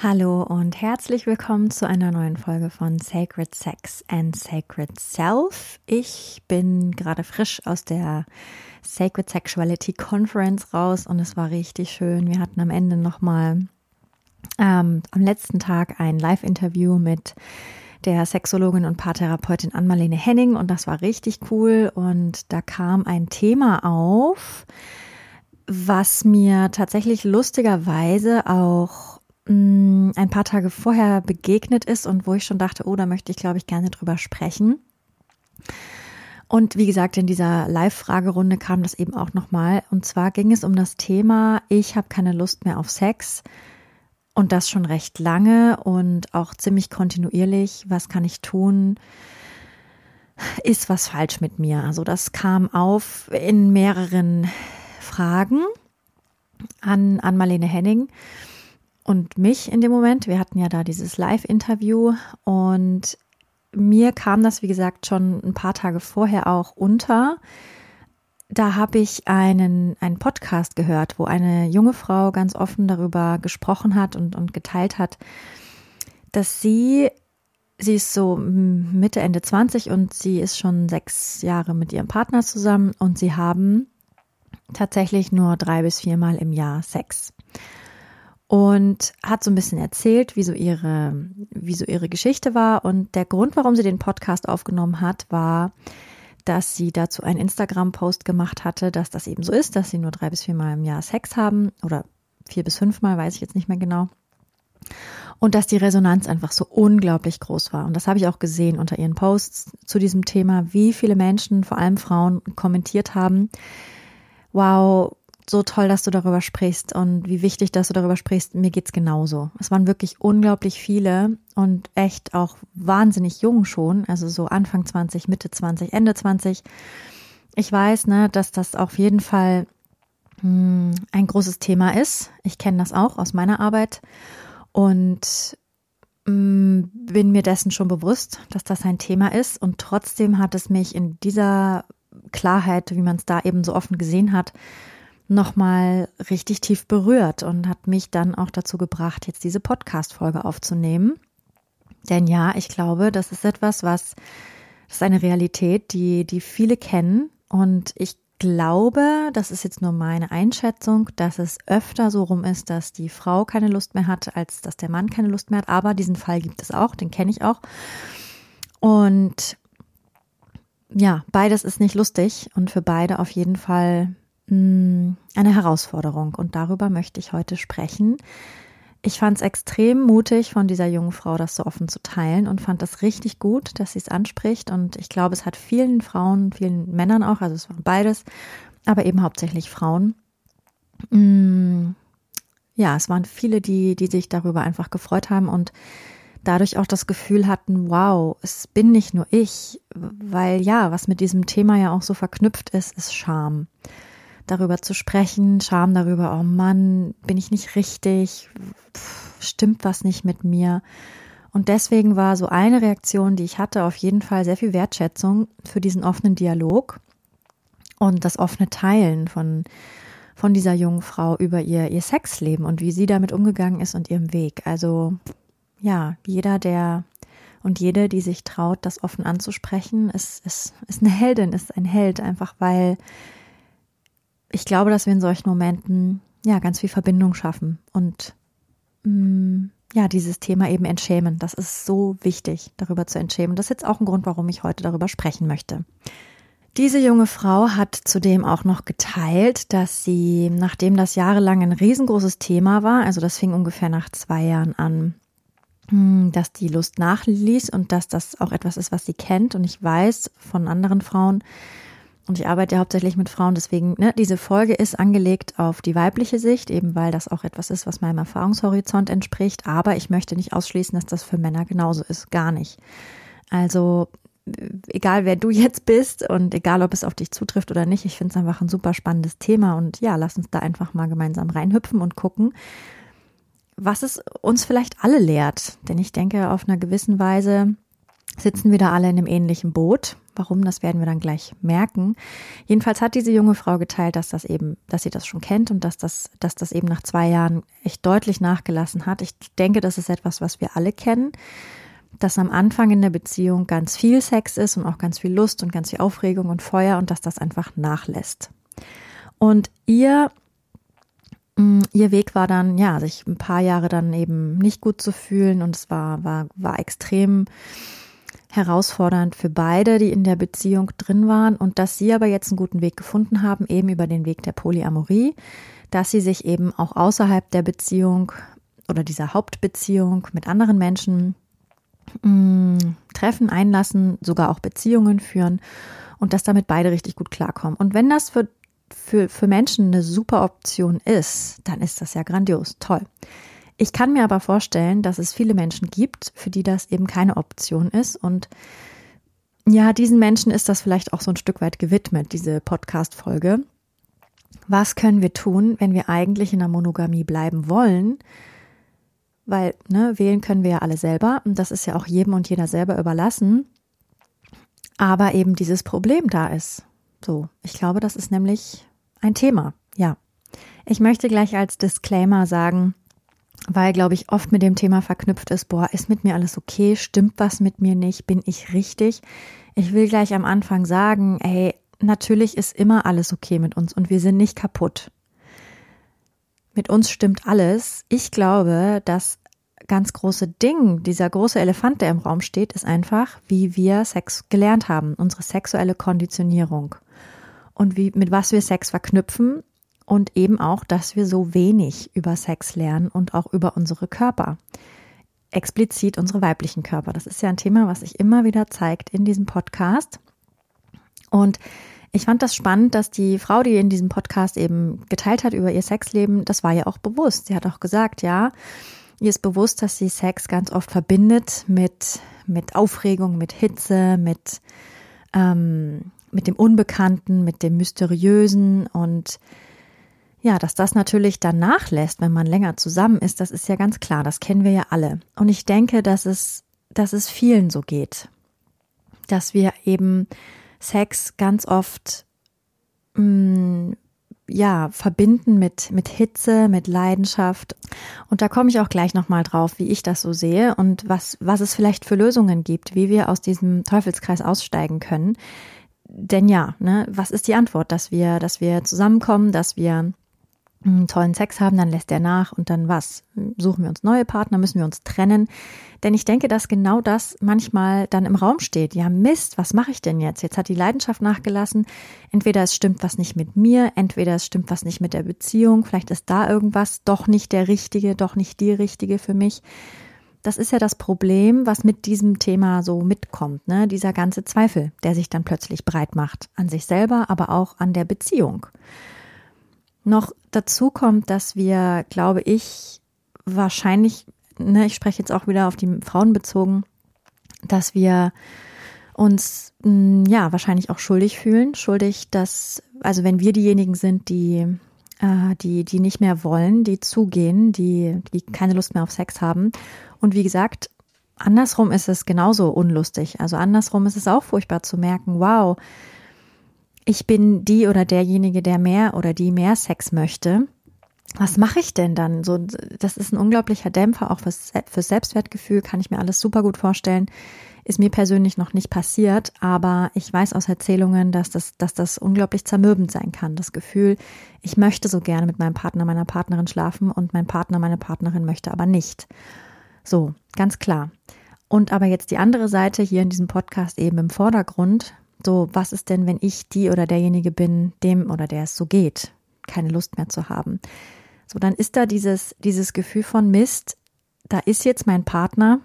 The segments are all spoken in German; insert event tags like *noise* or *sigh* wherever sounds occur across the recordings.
Hallo und herzlich willkommen zu einer neuen Folge von Sacred Sex and Sacred Self. Ich bin gerade frisch aus der Sacred Sexuality Conference raus und es war richtig schön. Wir hatten am Ende nochmal ähm, am letzten Tag ein Live-Interview mit der Sexologin und Paartherapeutin Ann-Marlene Henning und das war richtig cool und da kam ein Thema auf, was mir tatsächlich lustigerweise auch Mm, ein paar Tage vorher begegnet ist und wo ich schon dachte, oh, da möchte ich, glaube ich, gerne drüber sprechen. Und wie gesagt, in dieser Live-Fragerunde kam das eben auch nochmal. Und zwar ging es um das Thema, ich habe keine Lust mehr auf Sex. Und das schon recht lange und auch ziemlich kontinuierlich. Was kann ich tun? Ist was falsch mit mir? Also das kam auf in mehreren Fragen an, an Marlene Henning und mich in dem Moment. Wir hatten ja da dieses Live-Interview und mir kam das, wie gesagt, schon ein paar Tage vorher auch unter. Da habe ich einen, einen Podcast gehört, wo eine junge Frau ganz offen darüber gesprochen hat und, und geteilt hat, dass sie, sie ist so Mitte, Ende 20 und sie ist schon sechs Jahre mit ihrem Partner zusammen und sie haben tatsächlich nur drei bis viermal im Jahr Sex und hat so ein bisschen erzählt, wie so ihre, wie so ihre Geschichte war. Und der Grund, warum sie den Podcast aufgenommen hat, war, dass sie dazu einen Instagram-Post gemacht hatte, dass das eben so ist, dass sie nur drei bis viermal im Jahr Sex haben oder vier bis fünfmal, weiß ich jetzt nicht mehr genau. Und dass die Resonanz einfach so unglaublich groß war. Und das habe ich auch gesehen unter ihren Posts zu diesem Thema, wie viele Menschen, vor allem Frauen, kommentiert haben. Wow, so toll, dass du darüber sprichst und wie wichtig, dass du darüber sprichst. Mir geht's genauso. Es waren wirklich unglaublich viele und echt auch wahnsinnig jung schon, also so Anfang 20, Mitte 20, Ende 20. Ich weiß, ne, dass das auf jeden Fall mh, hm, ein großes Thema ist. Ich kenne das auch aus meiner Arbeit und mh, hm, bin mir dessen schon bewusst, dass das ein Thema ist und trotzdem hat es mich in dieser Klarheit, wie man es da eben so offen gesehen hat, nochmal richtig tief berührt und hat mich dann auch dazu gebracht, jetzt diese Podcast-Folge aufzunehmen. Denn ja, ich glaube, das ist etwas, was, das ist eine Realität, die, die viele kennen. Und ich glaube, das ist jetzt nur meine Einschätzung, dass es öfter so rum ist, dass die Frau keine Lust mehr hat, als dass der Mann keine Lust mehr hat. Aber diesen Fall gibt es auch, den kenne ich auch. Und ja, beides ist nicht lustig und für beide auf jeden Fall Mm, eine Herausforderung und darüber möchte ich heute sprechen. Ich fand es extrem mutig von dieser jungen Frau, das so offen zu teilen und fand das richtig gut, dass sie es anspricht. Und ich glaube, es hat vielen Frauen, vielen Männern auch, also es waren beides, aber eben hauptsächlich Frauen. Mm, ja, es waren viele, die, die sich darüber einfach gefreut haben und dadurch auch das Gefühl hatten, wow, es bin nicht nur ich, weil ja, was mit diesem Thema ja auch so verknüpft ist, ist Scham darüber zu sprechen, Scham darüber, oh Mann, bin ich nicht richtig, stimmt was nicht mit mir. Und deswegen war so eine Reaktion, die ich hatte, auf jeden Fall sehr viel Wertschätzung für diesen offenen Dialog und das offene Teilen von, von dieser jungen Frau über ihr, ihr Sexleben und wie sie damit umgegangen ist und ihrem Weg. Also, ja, jeder, der und jede, die sich traut, das offen anzusprechen, ist, ist, ist eine Heldin, ist ein Held, einfach weil ich glaube, dass wir in solchen Momenten ja ganz viel Verbindung schaffen und mh, mm, ja, dieses Thema eben entschämen. Das ist so wichtig, darüber zu entschämen. Das ist jetzt auch ein Grund, warum ich heute darüber sprechen möchte. Diese junge Frau hat zudem auch noch geteilt, dass sie, nachdem das jahrelang ein riesengroßes Thema war, also das fing ungefähr nach zwei Jahren an, mm, dass die Lust nachließ und dass das auch etwas ist, was sie kennt. Und ich weiß von anderen Frauen, und ich arbeite ja hauptsächlich mit Frauen, deswegen, ne, diese Folge ist angelegt auf die weibliche Sicht, eben weil das auch etwas ist, was meinem Erfahrungshorizont entspricht. Aber ich möchte nicht ausschließen, dass das für Männer genauso ist. Gar nicht. Also, egal wer du *laughs* jetzt bist und egal ob es auf dich zutrifft oder nicht, ich finde es einfach ein super spannendes Thema und ja, lass uns da einfach mal gemeinsam reinhüpfen und gucken, was es uns vielleicht alle lehrt. Denn ich denke, auf einer gewissen Weise sitzen wir da alle in einem ähnlichen Boot. Warum, das werden wir dann gleich merken. Jedenfalls hat diese junge Frau geteilt, dass das eben, dass sie das schon kennt und dass das, dass das eben nach zwei Jahren echt deutlich nachgelassen hat. Ich denke, das ist etwas, was wir alle kennen, dass am Anfang in der Beziehung ganz viel Sex ist und auch ganz viel Lust und ganz viel Aufregung und Feuer und dass das einfach nachlässt. Und ihr mm, Ihr Weg war dann, ja, sich ein paar Jahre dann eben nicht gut zu fühlen und es war, war, war extrem herausfordernd für beide, die in der Beziehung drin waren und dass sie aber jetzt einen guten Weg gefunden haben, eben über den Weg der Polyamorie, dass sie sich eben auch außerhalb der Beziehung oder dieser Hauptbeziehung mit anderen Menschen mh, mm, treffen, einlassen, sogar auch Beziehungen führen und dass damit beide richtig gut klarkommen. Und wenn das für, für, für Menschen eine super Option ist, dann ist das ja grandios, toll. Ich kann mir aber vorstellen, dass es viele Menschen gibt, für die das eben keine Option ist. Und ja, diesen Menschen ist das vielleicht auch so ein Stück weit gewidmet, diese Podcast-Folge. Was können wir tun, wenn wir eigentlich in der Monogamie bleiben wollen? Weil, ne, wählen können wir ja alle selber und das ist ja auch jedem und jeder selber überlassen. Aber eben dieses Problem da ist. So, ich glaube, das ist nämlich ein Thema. Ja. Ich möchte gleich als Disclaimer sagen, weil, glaube ich, oft mit dem Thema verknüpft ist, boah, ist mit mir alles okay? Stimmt was mit mir nicht? Bin ich richtig? Ich will gleich am Anfang sagen, hey, natürlich ist immer alles okay mit uns und wir sind nicht kaputt. Mit uns stimmt alles. Ich glaube, das ganz große Ding, dieser große Elefant, der im Raum steht, ist einfach, wie wir Sex gelernt haben, unsere sexuelle Konditionierung und wie, mit was wir Sex verknüpfen und eben auch, dass wir so wenig über Sex lernen und auch über unsere Körper. Explizit unsere weiblichen Körper. Das ist ja ein Thema, was sich immer wieder zeigt in diesem Podcast. Und ich fand das spannend, dass die Frau, die in diesem Podcast eben geteilt hat über ihr Sexleben, das war ja auch bewusst. Sie hat auch gesagt, ja, ihr ist bewusst, dass sie Sex ganz oft verbindet mit, mit Aufregung, mit Hitze, mit, ähm, mit dem Unbekannten, mit dem Mysteriösen und ja, dass das natürlich dann nachlässt, wenn man länger zusammen ist, das ist ja ganz klar, das kennen wir ja alle. Und ich denke, dass es, dass es vielen so geht, dass wir eben Sex ganz oft mh, mm, ja, verbinden mit, mit Hitze, mit Leidenschaft. Und da komme ich auch gleich nochmal drauf, wie ich das so sehe und was, was es vielleicht für Lösungen gibt, wie wir aus diesem Teufelskreis aussteigen können. Denn ja, ne, was ist die Antwort? Dass wir, dass wir zusammenkommen, dass wir tollen Sex haben, dann lässt er nach und dann was? Suchen wir uns neue Partner, müssen wir uns trennen? Denn ich denke, dass genau das manchmal dann im Raum steht. Ja, Mist, was mache ich denn jetzt? Jetzt hat die Leidenschaft nachgelassen. Entweder es stimmt was nicht mit mir, entweder es stimmt was nicht mit der Beziehung, vielleicht ist da irgendwas doch nicht der richtige, doch nicht die richtige für mich. Das ist ja das Problem, was mit diesem Thema so mitkommt, ne? Dieser ganze Zweifel, der sich dann plötzlich breit macht. An sich selber, aber auch an der Beziehung. Noch dazu kommt, dass wir, glaube ich, wahrscheinlich, ne, ich spreche jetzt auch wieder auf die Frauen bezogen, dass wir uns mm, ja wahrscheinlich auch schuldig fühlen, schuldig, dass also wenn wir diejenigen sind, die äh, die die nicht mehr wollen, die zugehen, die die keine Lust mehr auf Sex haben und wie gesagt andersrum ist es genauso unlustig. Also andersrum ist es auch furchtbar zu merken, wow, ich bin die oder derjenige, der mehr oder die mehr Sex möchte. Was mache ich denn dann? So, das ist ein unglaublicher Dämpfer, auch fürs, fürs Selbstwertgefühl, kann ich mir alles super gut vorstellen. Ist mir persönlich noch nicht passiert, aber ich weiß aus Erzählungen, dass das, dass das unglaublich zermürbend sein kann. Das Gefühl, ich möchte so gerne mit meinem Partner, meiner Partnerin schlafen und mein Partner, meine Partnerin möchte aber nicht. So, ganz klar. Und aber jetzt die andere Seite hier in diesem Podcast eben im Vordergrund, so, was ist denn, wenn ich die oder derjenige bin, dem oder der es so geht, keine Lust mehr zu haben? So, dann ist da dieses, dieses Gefühl von Mist, da ist jetzt mein Partner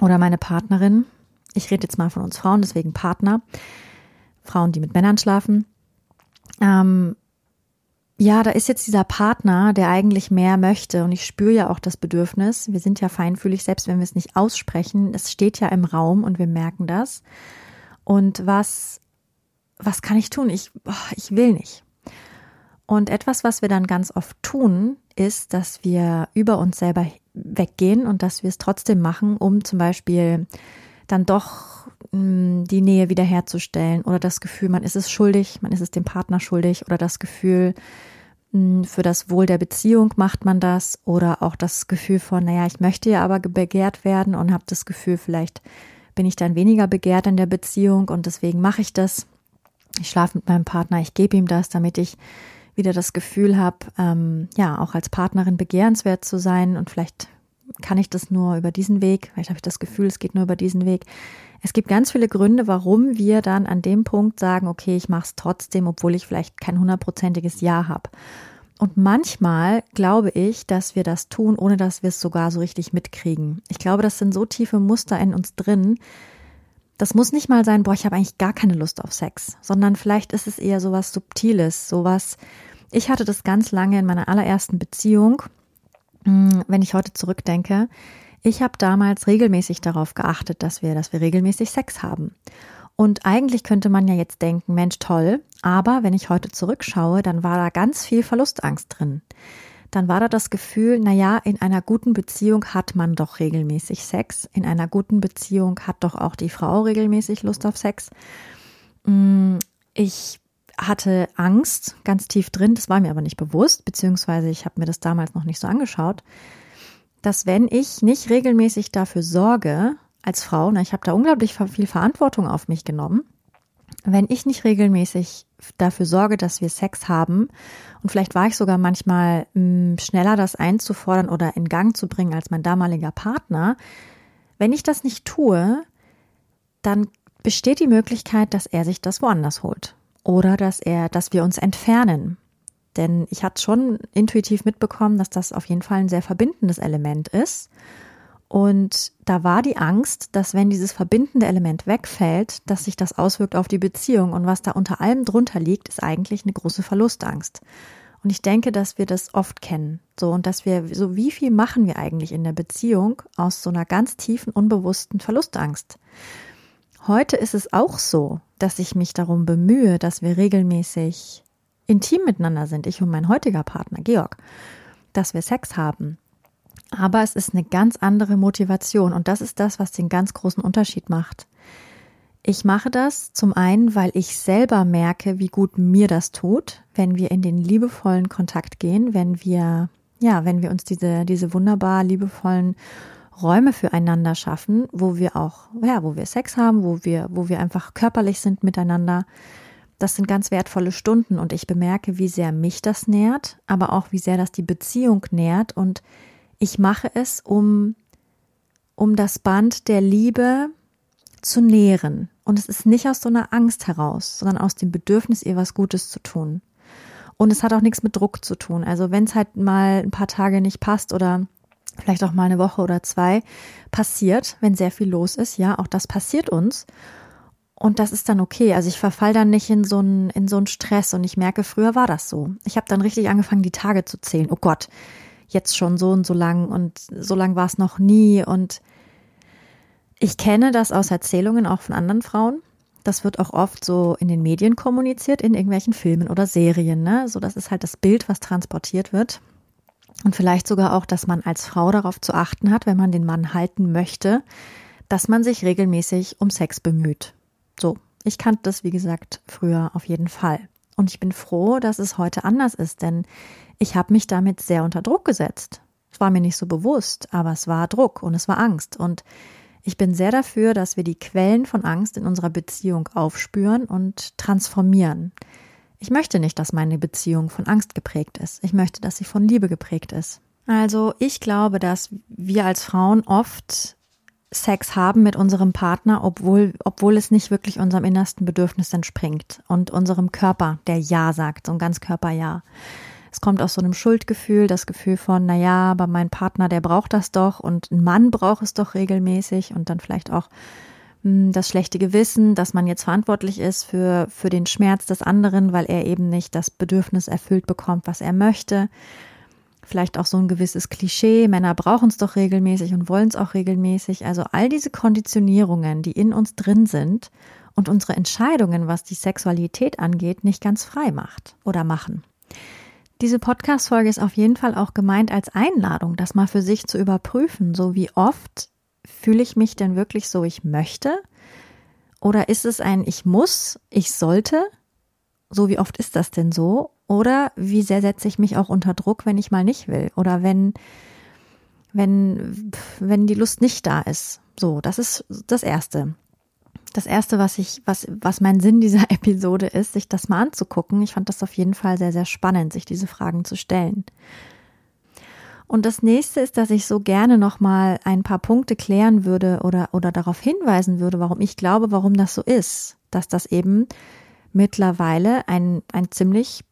oder meine Partnerin. Ich rede jetzt mal von uns Frauen, deswegen Partner. Frauen, die mit Männern schlafen. ähm, ja, da ist jetzt dieser Partner, der eigentlich mehr möchte und ich spüre ja auch das Bedürfnis. Wir sind ja feinfühlig, selbst wenn wir es nicht aussprechen. Es steht ja im Raum und wir merken das. Und was, was kann ich tun? Ich, oh, ich will nicht. Und etwas, was wir dann ganz oft tun, ist, dass wir über uns selber weggehen und dass wir es trotzdem machen, um zum Beispiel dann doch hm, die Nähe wiederherzustellen oder das Gefühl, man ist es schuldig, man ist es dem Partner schuldig oder das Gefühl, hm, für das Wohl der Beziehung macht man das oder auch das Gefühl von, naja, ich möchte ja aber begehrt werden und habe das Gefühl, vielleicht bin ich dann weniger begehrt in der Beziehung und deswegen mache ich das. Ich schlafe mit meinem Partner, ich gebe ihm das, damit ich wieder das Gefühl habe, ähm, ja, auch als Partnerin begehrenswert zu sein und vielleicht kann ich das nur über diesen Weg, vielleicht habe ich das Gefühl, es geht nur über diesen Weg. Es gibt ganz viele Gründe, warum wir dann an dem Punkt sagen, okay, ich mache es trotzdem, obwohl ich vielleicht kein hundertprozentiges Ja habe. Und manchmal glaube ich, dass wir das tun, ohne dass wir es sogar so richtig mitkriegen. Ich glaube, das sind so tiefe Muster in uns drin. Das muss nicht mal sein, boah, ich habe eigentlich gar keine Lust auf Sex, sondern vielleicht ist es eher sowas Subtiles, sowas. Ich hatte das ganz lange in meiner allerersten Beziehung, hm, wenn ich heute zurückdenke. Ich habe damals regelmäßig darauf geachtet, dass wir, dass wir regelmäßig Sex haben. Und eigentlich könnte man ja jetzt denken, Mensch, toll, aber wenn ich heute zurückschaue, dann war da ganz viel Verlustangst drin. Dann war da das Gefühl, na ja, in einer guten Beziehung hat man doch regelmäßig Sex. In einer guten Beziehung hat doch auch die Frau regelmäßig Lust auf Sex. Mm, ich hatte Angst ganz tief drin, das war mir aber nicht bewusst, beziehungsweise ich habe mir das damals noch nicht so angeschaut, dass wenn ich nicht regelmäßig dafür sorge, als Frau, na, ich habe da unglaublich viel Verantwortung auf mich genommen, wenn ich nicht regelmäßig dafür sorge, dass wir Sex haben, und vielleicht war ich sogar manchmal mh, hm, schneller, das einzufordern oder in Gang zu bringen als mein damaliger Partner, wenn ich das nicht tue, dann besteht die Möglichkeit, dass er sich das woanders holt oder dass er, dass wir uns entfernen. Denn ich hatte schon intuitiv mitbekommen, dass das auf jeden Fall ein sehr verbindendes Element ist. Und da war die Angst, dass wenn dieses verbindende Element wegfällt, dass sich das auswirkt auf die Beziehung. Und was da unter allem drunter liegt, ist eigentlich eine große Verlustangst. Und ich denke, dass wir das oft kennen. So, und dass wir, so wie viel machen wir eigentlich in der Beziehung aus so einer ganz tiefen, unbewussten Verlustangst? Heute ist es auch so, dass ich mich darum bemühe, dass wir regelmäßig intim miteinander sind, ich und mein heutiger Partner, Georg, dass wir Sex haben, aber es ist eine ganz andere Motivation und das ist das, was den ganz großen Unterschied macht. Ich mache das zum einen, weil ich selber merke, wie gut mir das tut, wenn wir in den liebevollen Kontakt gehen, wenn wir, ja, wenn wir uns diese, diese wunderbar liebevollen Räume füreinander schaffen, wo wir auch, ja, wo wir Sex haben, wo wir, wo wir einfach körperlich sind miteinander. Das sind ganz wertvolle Stunden und ich bemerke, wie sehr mich das nährt, aber auch wie sehr das die Beziehung nährt und ich mache es, um, um das Band der Liebe zu nähren. Und es ist nicht aus so einer Angst heraus, sondern aus dem Bedürfnis, ihr was Gutes zu tun. Und es hat auch nichts mit Druck zu tun. Also wenn es halt mal ein paar Tage nicht passt oder vielleicht auch mal eine Woche oder zwei passiert, wenn sehr viel los ist, ja, auch das passiert uns. Und das ist dann okay. Also ich verfall dann nicht in so einen, in so einen Stress und ich merke, früher war das so. Ich habe dann richtig angefangen, die Tage zu zählen. Oh Gott, jetzt schon so und so lang und so lang war es noch nie. Und ich kenne das aus Erzählungen auch von anderen Frauen. Das wird auch oft so in den Medien kommuniziert, in irgendwelchen Filmen oder Serien. Ne? So, das ist halt das Bild, was transportiert wird. Und vielleicht sogar auch, dass man als Frau darauf zu achten hat, wenn man den Mann halten möchte, dass man sich regelmäßig um Sex bemüht. So, ich kannte das, wie gesagt, früher auf jeden Fall. Und ich bin froh, dass es heute anders ist, denn ich habe mich damit sehr unter Druck gesetzt. Es war mir nicht so bewusst, aber es war Druck und es war Angst. Und ich bin sehr dafür, dass wir die Quellen von Angst in unserer Beziehung aufspüren und transformieren. Ich möchte nicht, dass meine Beziehung von Angst geprägt ist. Ich möchte, dass sie von Liebe geprägt ist. Also ich glaube, dass wir als Frauen oft Sex haben mit unserem Partner, obwohl, obwohl es nicht wirklich unserem innersten Bedürfnis entspringt und unserem Körper, der Ja sagt, so ein ganz Körper Ja. Es kommt aus so einem Schuldgefühl, das Gefühl von, na ja, aber mein Partner, der braucht das doch und ein Mann braucht es doch regelmäßig und dann vielleicht auch hm, das schlechte Gewissen, dass man jetzt verantwortlich ist für, für den Schmerz des anderen, weil er eben nicht das Bedürfnis erfüllt bekommt, was er möchte. Vielleicht auch so ein gewisses Klischee, Männer brauchen es doch regelmäßig und wollen es auch regelmäßig. Also all diese Konditionierungen, die in uns drin sind und unsere Entscheidungen, was die Sexualität angeht, nicht ganz frei macht oder machen. Diese Podcast-Folge ist auf jeden Fall auch gemeint als Einladung, das mal für sich zu überprüfen. So wie oft fühle ich mich denn wirklich so, ich möchte? Oder ist es ein Ich muss, ich sollte? So wie oft ist das denn so? Oder wie sehr setze ich mich auch unter Druck, wenn ich mal nicht will? Oder wenn, wenn, wenn die Lust nicht da ist? So, das ist das Erste das erste, was ich, was, was mein Sinn dieser *laughs* Episode ist, sich das mal anzugucken. Ich fand das auf jeden Fall sehr, sehr spannend, sich diese Fragen zu stellen. Und das nächste ist, dass ich so gerne nochmal ein paar Punkte klären würde oder, oder darauf hinweisen würde, warum ich glaube, warum das so ist, dass das eben mittlerweile ein, ein ziemlich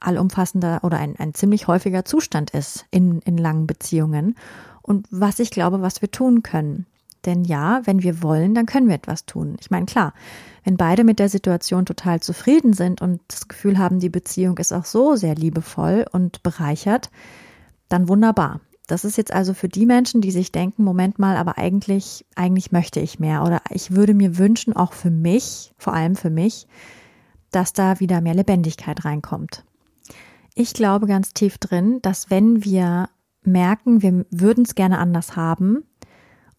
allumfassender oder ein, ein ziemlich häufiger Zustand ist in, in langen Beziehungen und was ich glaube, was wir tun können. Denn ja, wenn wir wollen, dann können wir etwas tun. Ich meine, klar, wenn beide mit der Situation total zufrieden sind und das Gefühl haben, die Beziehung ist auch so sehr liebevoll und bereichert, dann wunderbar. Das ist jetzt also für die Menschen, die sich denken, Moment mal, aber eigentlich, eigentlich möchte ich mehr oder ich würde mir wünschen, auch für mich, vor allem für mich, dass da wieder mehr Lebendigkeit reinkommt. Ich glaube ganz tief drin, dass wenn wir merken, wir würden es gerne anders haben,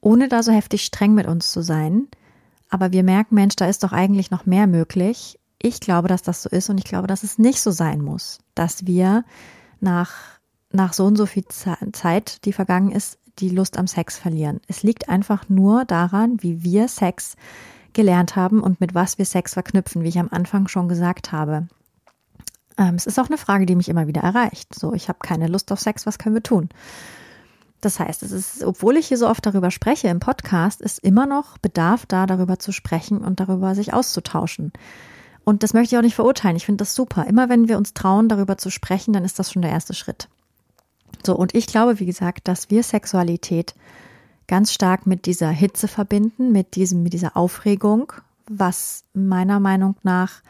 ohne da so heftig streng mit uns zu sein. Aber wir merken, Mensch, da ist doch eigentlich noch mehr möglich. Ich glaube, dass das so ist und ich glaube, dass es nicht so sein muss, dass wir nach, nach so und so viel Zeit, die vergangen ist, die Lust am Sex verlieren. Es liegt einfach nur daran, wie wir Sex gelernt haben und mit was wir Sex verknüpfen, wie ich am Anfang schon gesagt habe. Ähm, es ist auch eine Frage, die mich immer wieder erreicht. So, ich habe keine Lust auf Sex, was können wir tun? Das heißt, es ist, obwohl ich hier so oft darüber spreche im Podcast, ist immer noch Bedarf da, darüber zu sprechen und darüber sich auszutauschen. Und das möchte ich auch nicht verurteilen. Ich finde das super. Immer wenn wir uns trauen, darüber zu sprechen, dann ist das schon der erste Schritt. So, und ich glaube, wie gesagt, dass wir Sexualität ganz stark mit dieser Hitze verbinden, mit diesem, mit dieser Aufregung, was meiner Meinung nach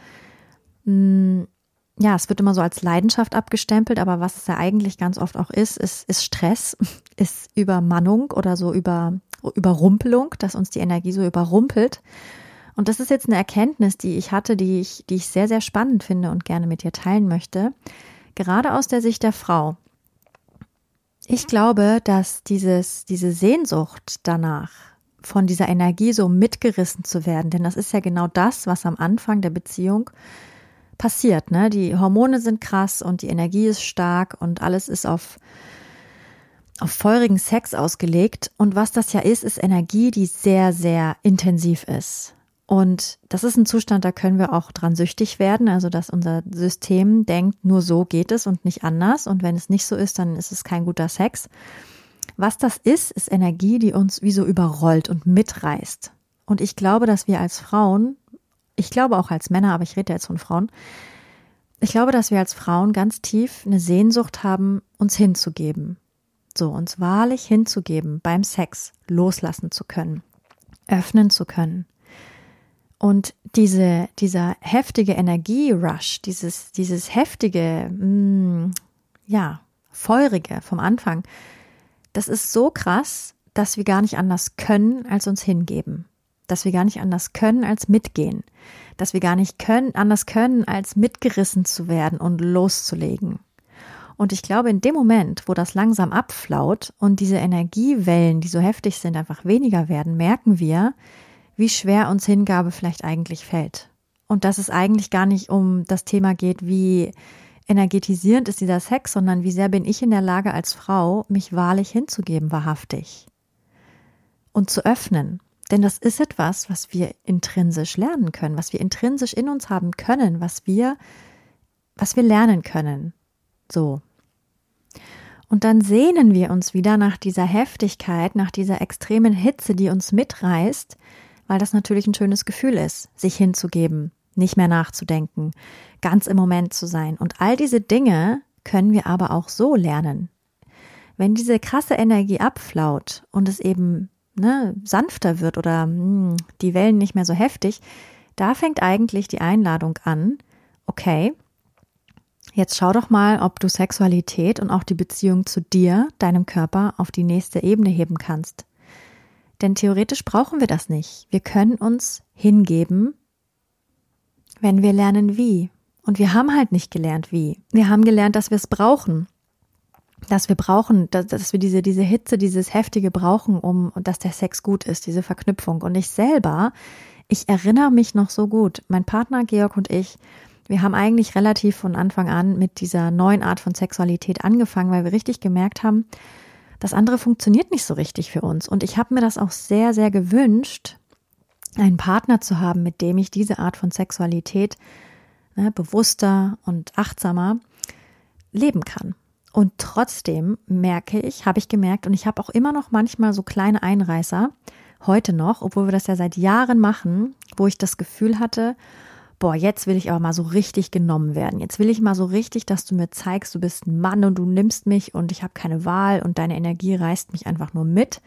mh, hm, ja, es wird immer so als Leidenschaft abgestempelt, aber was es ja eigentlich ganz oft auch ist, ist, ist Stress, *laughs* ist Übermannung oder so über, Überrumpelung, dass uns die Energie so überrumpelt. Und das ist jetzt eine Erkenntnis, die ich hatte, die ich, die ich sehr, sehr spannend finde und gerne mit dir teilen möchte. Gerade aus der Sicht der Frau. Ich glaube, dass dieses, diese Sehnsucht danach, von dieser Energie so mitgerissen zu werden, denn das ist ja genau das, was am Anfang der Beziehung passiert. Ne? Die Hormone sind krass und die Energie ist stark und alles ist auf, auf feurigen Sex ausgelegt. Und was das ja ist, ist Energie, die sehr, sehr intensiv ist. Und das ist ein Zustand, da können wir auch dran süchtig werden, also dass unser System denkt, nur so geht es und nicht anders. Und wenn es nicht so ist, dann ist es kein guter Sex. Was das ist, ist Energie, die uns wie so überrollt und mitreißt. Und ich glaube, dass wir als Frauen ich glaube auch als Männer, aber ich rede jetzt von Frauen, ich glaube, dass wir als Frauen ganz tief eine Sehnsucht haben, uns hinzugeben. So, uns wahrlich hinzugeben, beim Sex loslassen zu können, öffnen zu können. Und diese, dieser heftige Energierush, dieses, dieses heftige, mh, mm, ja, feurige vom Anfang, das ist so krass, dass wir gar nicht anders können, als uns hingeben dass wir gar nicht anders können als mitgehen, dass wir gar nicht können, anders können als mitgerissen zu werden und loszulegen. Und ich glaube, in dem Moment, wo das langsam abflaut und diese Energiewellen, die so heftig sind, einfach weniger werden, merken wir, wie schwer uns Hingabe vielleicht eigentlich fällt. Und dass es eigentlich gar nicht um das Thema geht, wie energetisierend ist dieser Sex, sondern wie sehr bin ich in der Lage als Frau, mich wahrlich hinzugeben, wahrhaftig. Und zu öffnen denn das ist etwas, was wir intrinsisch lernen können, was wir intrinsisch in uns haben können, was wir, was wir lernen können. So. Und dann sehnen wir uns wieder nach dieser Heftigkeit, nach dieser extremen Hitze, die uns mitreißt, weil das natürlich ein schönes Gefühl ist, sich hinzugeben, nicht mehr nachzudenken, ganz im Moment zu sein. Und all diese Dinge können wir aber auch so lernen. Wenn diese krasse Energie abflaut und es eben ne, sanfter wird oder mh, hm, die Wellen nicht mehr so heftig, da fängt eigentlich die Einladung an, okay, jetzt schau doch mal, ob du Sexualität und auch die Beziehung zu dir, deinem Körper, auf die nächste Ebene heben kannst. Denn theoretisch brauchen wir das nicht. Wir können uns hingeben, wenn wir lernen wie. Und wir haben halt nicht gelernt wie. Wir haben gelernt, dass wir es brauchen. Dass wir brauchen, dass, dass wir diese, diese Hitze, dieses Heftige brauchen, um, dass der Sex gut ist, diese Verknüpfung. Und ich selber, ich erinnere mich noch so gut. Mein Partner Georg und ich, wir haben eigentlich relativ von Anfang an mit dieser neuen Art von Sexualität angefangen, weil wir richtig gemerkt haben, das andere funktioniert nicht so richtig für uns. Und ich habe mir das auch sehr, sehr gewünscht, einen Partner zu haben, mit dem ich diese Art von Sexualität ne, bewusster und achtsamer leben kann. Und trotzdem merke ich, habe ich gemerkt, und ich habe auch immer noch manchmal so kleine Einreißer, heute noch, obwohl wir das ja seit Jahren machen, wo ich das Gefühl hatte, boah, jetzt will ich aber mal so richtig genommen werden. Jetzt will ich mal so richtig, dass du mir zeigst, du bist ein Mann und du nimmst mich und ich habe keine Wahl und deine Energie reißt mich einfach nur mit.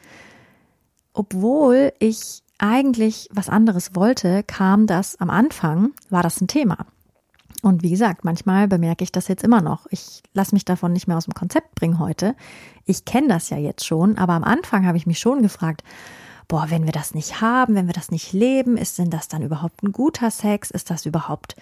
Obwohl ich eigentlich was anderes wollte, kam das am Anfang, war das ein Thema. Und wie gesagt, manchmal bemerke ich das jetzt immer noch. Ich lasse mich davon nicht mehr aus dem Konzept bringen heute. Ich kenne das ja jetzt schon, aber am Anfang habe ich mich schon gefragt, boah, wenn wir das nicht haben, wenn wir das nicht leben, ist denn das dann überhaupt ein guter Sex? Ist das überhaupt,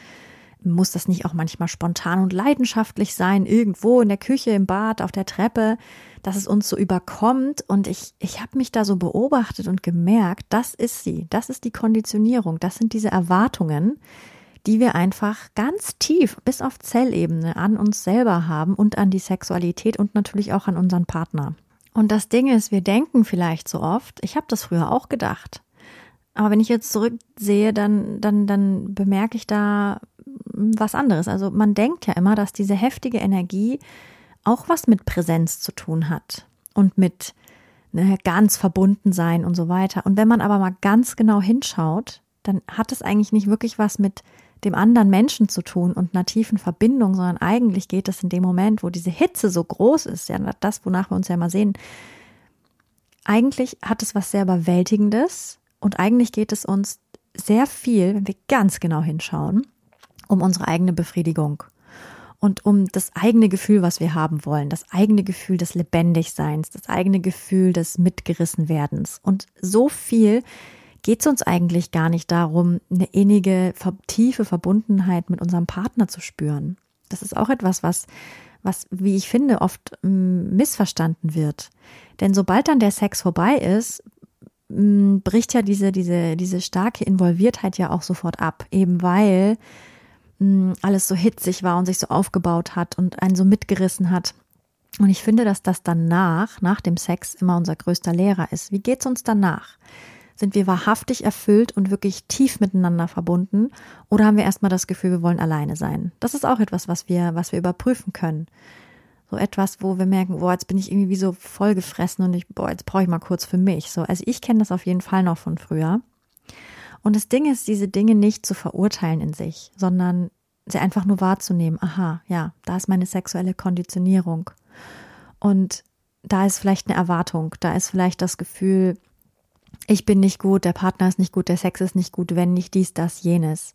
muss das nicht auch manchmal spontan und leidenschaftlich sein, irgendwo in der Küche, im Bad, auf der Treppe, dass es uns so überkommt? Und ich, ich habe mich da so beobachtet und gemerkt, das ist sie, das ist die Konditionierung, das sind diese Erwartungen, die wir einfach ganz tief bis auf Zellebene an uns selber haben und an die Sexualität und natürlich auch an unseren Partner. Und das Ding ist, wir denken vielleicht so oft, ich habe das früher auch gedacht. Aber wenn ich jetzt zurücksehe, dann, dann, dann bemerke ich da was anderes. Also man denkt ja immer, dass diese heftige Energie auch was mit Präsenz zu tun hat und mit ne, ganz verbunden sein und so weiter. Und wenn man aber mal ganz genau hinschaut, dann hat es eigentlich nicht wirklich was mit dem anderen Menschen zu tun und einer tiefen Verbindung, sondern eigentlich geht es in dem Moment, wo diese Hitze so groß ist, ja, das, wonach wir uns ja immer sehen, eigentlich hat es was sehr Überwältigendes und eigentlich geht es uns sehr viel, wenn wir ganz genau hinschauen, um unsere eigene Befriedigung und um das eigene Gefühl, was wir haben wollen, das eigene Gefühl des Lebendigseins, das eigene Gefühl des Mitgerissenwerdens. Und so viel geht es uns eigentlich gar nicht darum, eine innige, tiefe Verbundenheit mit unserem Partner zu spüren. Das ist auch etwas, was, was, wie ich finde, oft mm, missverstanden wird. Denn sobald dann der Sex vorbei ist, mm, bricht ja diese, diese, diese starke Involviertheit ja auch sofort ab, eben weil mm, alles so hitzig war und sich so aufgebaut hat und einen so mitgerissen hat. Und ich finde, dass das danach, nach dem Sex, immer unser größter Lehrer ist. Wie geht's uns danach? Sind wir wahrhaftig erfüllt und wirklich tief miteinander verbunden? Oder haben wir erstmal das Gefühl, wir wollen alleine sein? Das ist auch etwas, was wir, was wir überprüfen können. So etwas, wo wir merken, boah, jetzt bin ich irgendwie wie so vollgefressen und ich, boah, jetzt brauche ich mal kurz für mich. So, also ich kenne das auf jeden Fall noch von früher. Und das Ding ist, diese Dinge nicht zu verurteilen in sich, sondern sie einfach nur wahrzunehmen. Aha, ja, da ist meine sexuelle Konditionierung. Und da ist vielleicht eine Erwartung, da ist vielleicht das Gefühl, ich bin nicht gut, der Partner ist nicht gut, der Sex ist nicht gut, wenn nicht dies, das, jenes.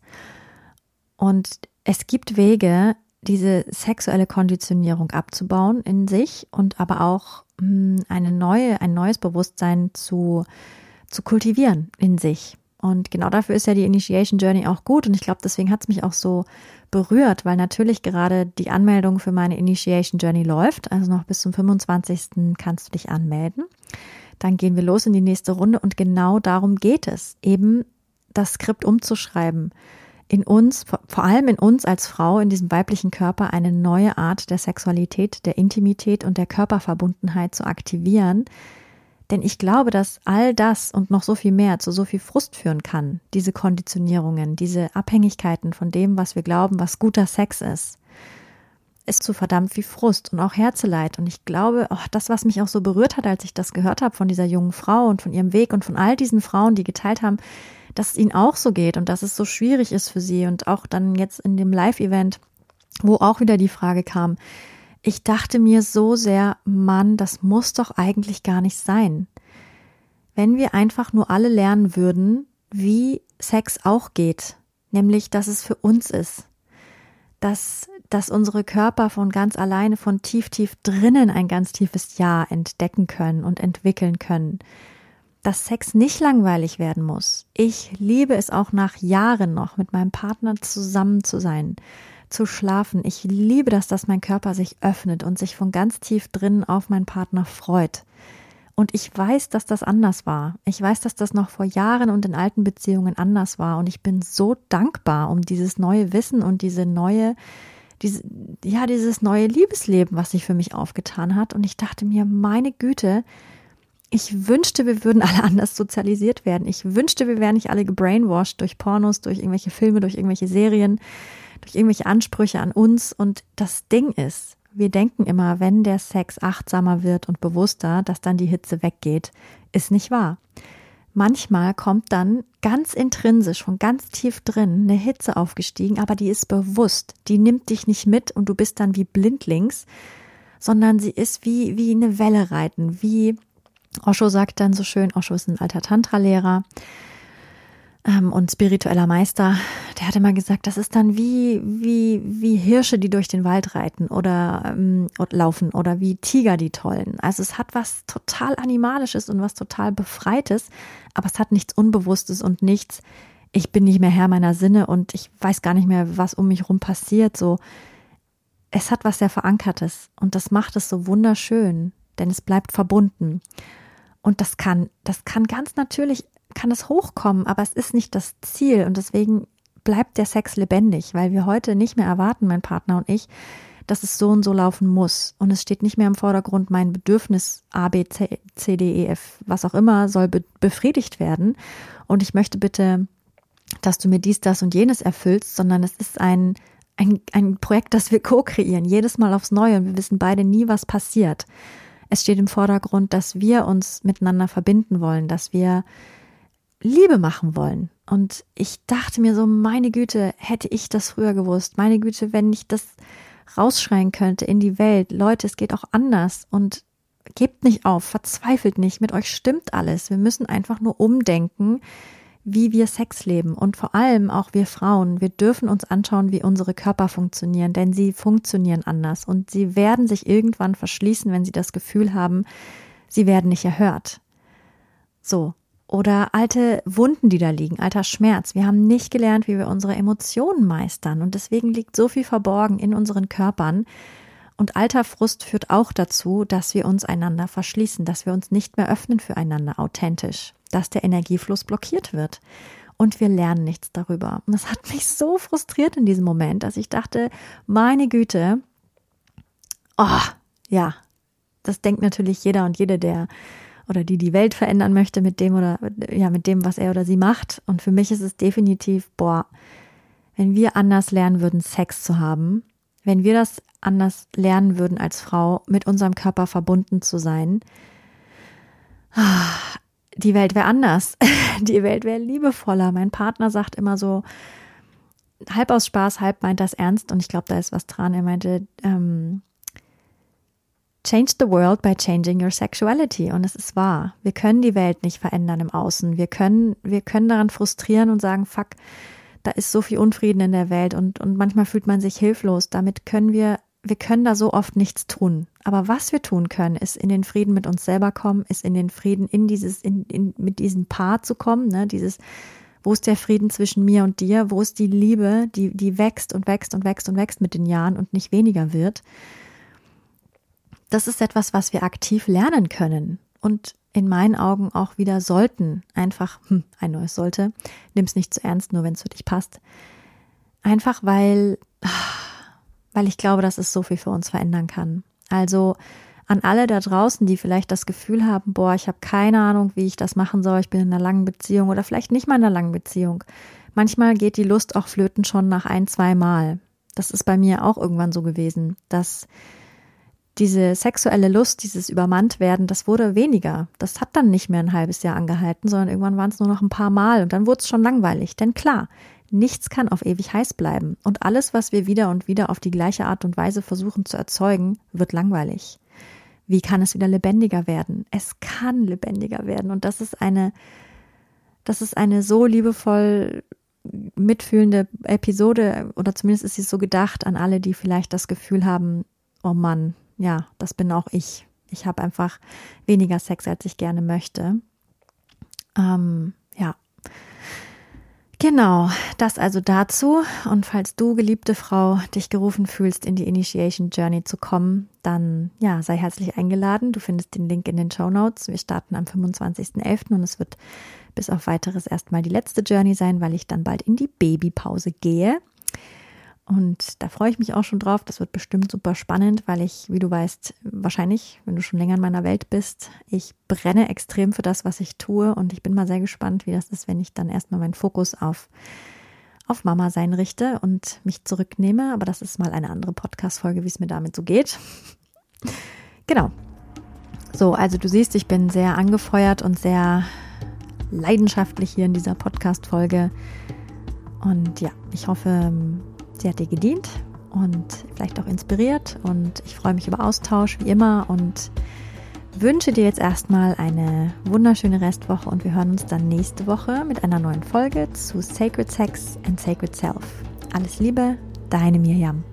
Und es gibt Wege, diese sexuelle Konditionierung abzubauen in sich und aber auch hm, eine neue, ein neues Bewusstsein zu, zu kultivieren in sich. Und genau dafür ist ja die Initiation Journey auch gut. Und ich glaube, deswegen hat es mich auch so berührt, weil natürlich gerade die Anmeldung für meine Initiation Journey läuft. Also noch bis zum 25. kannst du dich anmelden dann gehen wir los in die nächste Runde. Und genau darum geht es, eben das Skript umzuschreiben, in uns, vor allem in uns als Frau, in diesem weiblichen Körper eine neue Art der Sexualität, der Intimität und der Körperverbundenheit zu aktivieren. Denn ich glaube, dass all das und noch so viel mehr zu so viel Frust führen kann, diese Konditionierungen, diese Abhängigkeiten von dem, was wir glauben, was guter Sex ist ist zu verdammt viel Frust und auch Herzeleid. Und ich glaube, oh, das, was mich auch so berührt hat, als ich das gehört habe von dieser jungen Frau und von ihrem Weg und von all diesen Frauen, die geteilt haben, dass es ihnen auch so geht und dass es so schwierig ist für sie. Und auch dann jetzt in dem Live-Event, wo auch wieder die Frage kam, ich dachte mir so sehr, Mann, das muss doch eigentlich gar nicht sein. wenn wir einfach nur alle lernen würden, wie Sex auch geht, nämlich dass es für uns ist, dass, dass unsere Körper von ganz alleine, von tief, tief drinnen ein ganz tiefes Ja entdecken können und entwickeln können, dass Sex nicht langweilig werden muss. Ich liebe es auch nach Jahren noch, mit meinem Partner zusammen zu sein, zu schlafen. Ich liebe das, dass mein Körper sich öffnet und sich von ganz tief drinnen auf meinen Partner freut. Und ich weiß, dass das anders war. Ich weiß, dass das noch vor Jahren und in alten Beziehungen anders war. Und ich bin so dankbar um dieses neue Wissen und diese neue, diese, ja, dieses neue Liebesleben, was sich für mich aufgetan hat. Und ich dachte mir, meine Güte, ich wünschte, wir würden alle *laughs* anders sozialisiert werden. Ich wünschte, wir wären nicht alle gebrainwashed durch Pornos, durch irgendwelche Filme, durch irgendwelche Serien, durch irgendwelche Ansprüche an uns. Und das Ding ist, wir denken immer, wenn der Sex achtsamer wird und bewusster, dass dann die Hitze weggeht. Ist nicht wahr. Manchmal kommt dann ganz intrinsisch, von ganz tief drin, eine Hitze aufgestiegen, aber die ist bewusst. Die nimmt dich nicht mit und du bist dann wie blindlings, sondern sie ist wie, wie eine Welle reiten, wie Osho sagt dann so schön, Osho ist ein alter Tantra-Lehrer ähm, und spiritueller Meister, der hat immer gesagt, das ist dann wie, wie, wie Hirsche, die durch den Wald reiten oder ähm, laufen oder wie Tiger, die tollen. Also es hat was total Animalisches und was total Befreites, aber es hat nichts Unbewusstes und nichts, ich bin nicht mehr Herr meiner Sinne und ich weiß gar nicht mehr, was um mich rum passiert. So, es hat was sehr Verankertes und das macht es so wunderschön, denn es bleibt verbunden. Und das kann, das kann ganz natürlich, kann es hochkommen, aber es ist nicht das Ziel. Und deswegen bleibt der Sex lebendig, weil wir heute nicht mehr erwarten, mein Partner und ich, dass es so und so laufen muss. Und es steht nicht mehr im Vordergrund, mein Bedürfnis A, B, C, C D, E, F, was auch immer, soll be befriedigt werden. Und ich möchte bitte, dass du mir dies, das und jenes erfüllst, sondern es ist ein, ein, ein Projekt, das wir co-kreieren, jedes Mal aufs Neue und wir wissen beide nie, was passiert. Es steht im Vordergrund, dass wir uns miteinander verbinden wollen, dass wir Liebe machen wollen. Und ich dachte mir so, meine Güte, hätte ich das früher gewusst. Meine Güte, wenn ich das rausschreien könnte in die Welt. Leute, es geht auch anders und gebt nicht auf, verzweifelt nicht, mit euch stimmt alles. Wir müssen einfach nur umdenken, wie wir Sex leben und vor allem auch wir Frauen. Wir dürfen uns anschauen, wie unsere Körper funktionieren, denn sie funktionieren anders und sie werden sich irgendwann verschließen, wenn sie das Gefühl haben, sie werden nicht erhört. So. Oder alte Wunden, die da liegen, alter Schmerz. Wir haben nicht gelernt, wie wir unsere Emotionen meistern und deswegen liegt so viel verborgen in unseren Körpern. Und alter Frust führt auch dazu, dass wir uns einander verschließen, dass wir uns nicht mehr öffnen füreinander authentisch dass der Energiefluss blockiert wird. Und wir lernen nichts darüber. Und das hat mich so frustriert in diesem Moment, dass ich dachte, meine Güte, oh, ja, das denkt natürlich jeder und jede, der oder die die Welt verändern möchte mit dem oder ja, mit dem, was er oder sie macht. Und für mich ist es definitiv, boah, wenn wir anders lernen würden, Sex zu haben, wenn wir das anders lernen würden als Frau, mit unserem Körper verbunden zu sein, die Welt wäre anders. *laughs* Die Welt wäre liebevoller. Mein Partner sagt immer so, halb aus Spaß, halb meint das ernst. Und ich glaube, da ist was dran. Er meinte, ähm, Change the world by changing your sexuality. Und es ist wahr. Wir können die Welt nicht verändern im Außen. Wir können, wir können daran frustrieren und sagen, fuck, da ist so viel Unfrieden in der Welt und, und manchmal fühlt man sich hilflos. Damit können wir wir können da so oft nichts tun. Aber was wir tun können, ist in den Frieden mit uns selber kommen, ist in den Frieden in dieses, in, in, mit diesem Paar zu kommen, ne, dieses, wo ist der Frieden zwischen mir und dir? Wo ist die Liebe, die, die wächst und wächst und wächst und wächst mit den Jahren und nicht weniger wird? Das ist etwas, was wir aktiv lernen können und in meinen Augen auch wieder sollten. Einfach, hm, ein neues sollte. Nimm's nicht zu ernst, nur wenn es für dich passt. Einfach weil, weil ich glaube, dass es so viel für uns verändern kann. Also an alle da draußen, die vielleicht das Gefühl haben, boah, ich habe keine Ahnung, wie ich das machen soll, ich bin in einer langen Beziehung oder vielleicht nicht mal in einer langen Beziehung. Manchmal geht die Lust auch flöten schon nach ein, zwei Mal. Das ist bei mir auch irgendwann so gewesen, dass diese sexuelle Lust, dieses Übermanntwerden, das wurde weniger. Das hat dann nicht mehr ein halbes Jahr angehalten, sondern irgendwann waren es nur noch ein paar Mal und dann wurde es schon langweilig. Denn klar, Nichts kann auf ewig heiß bleiben und alles, was wir wieder und wieder auf die gleiche Art und Weise versuchen zu erzeugen, wird langweilig. wie kann es wieder lebendiger werden? Es kann lebendiger werden. Und das ist eine, das ist eine so liebevoll mitfühlende Episode, oder zumindest ist sie so gedacht an alle, die vielleicht das Gefühl haben, oh Mann, ja, das bin auch ich. Ich habe einfach weniger Sex, als ich gerne möchte. Ähm, ja. Genau, das also dazu. Und falls du, geliebte Frau, dich gerufen fühlst, in die Initiation Journey zu kommen, dann ja, sei herzlich eingeladen. Du findest den Link in den Show Notes. Wir starten am 25.11. und es wird bis auf weiteres erstmal die letzte Journey sein, weil ich dann bald in die Babypause gehe. Und da freue ich mich auch schon drauf. Das wird bestimmt super spannend, weil ich, wie du weißt, wahrscheinlich, wenn du schon länger in meiner Welt bist, ich brenne extrem für das, was ich tue. Und ich bin mal sehr gespannt, wie das ist, wenn ich dann erstmal meinen Fokus auf, auf Mama sein richte und mich zurücknehme. Aber das ist mal eine andere Podcast-Folge, wie es mir damit so geht. *laughs* genau. So, also du siehst, ich bin sehr angefeuert und sehr leidenschaftlich hier in dieser Podcast-Folge. Und ja, ich hoffe, sie hat dir gedient und vielleicht auch inspiriert. Und ich freue mich über Austausch wie immer und wünsche dir jetzt erstmal eine wunderschöne Restwoche und wir hören uns dann nächste Woche mit einer neuen Folge zu Sacred Sex and Sacred Self. Alles Liebe, deine Mirjam.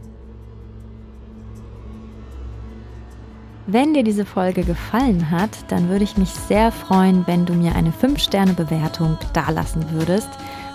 Wenn dir diese Folge gefallen hat, dann würde ich mich sehr freuen, wenn du mir eine 5-Sterne-Bewertung dalassen würdest.